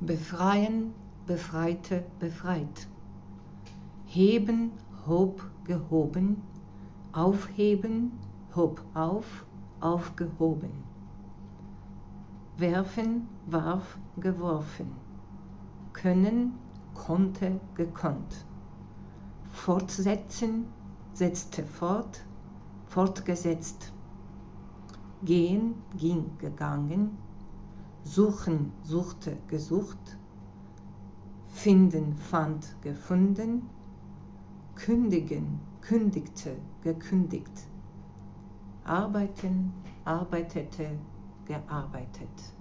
befreien, befreite, befreit, heben, hob, gehoben, aufheben, hob auf, aufgehoben, werfen, warf, geworfen, können, konnte, gekonnt, fortsetzen, setzte fort, fortgesetzt, gehen, ging, gegangen, suchen, suchte, gesucht, finden, fand, gefunden, kündigen, kündigte, gekündigt, arbeiten, arbeitete, gearbeitet.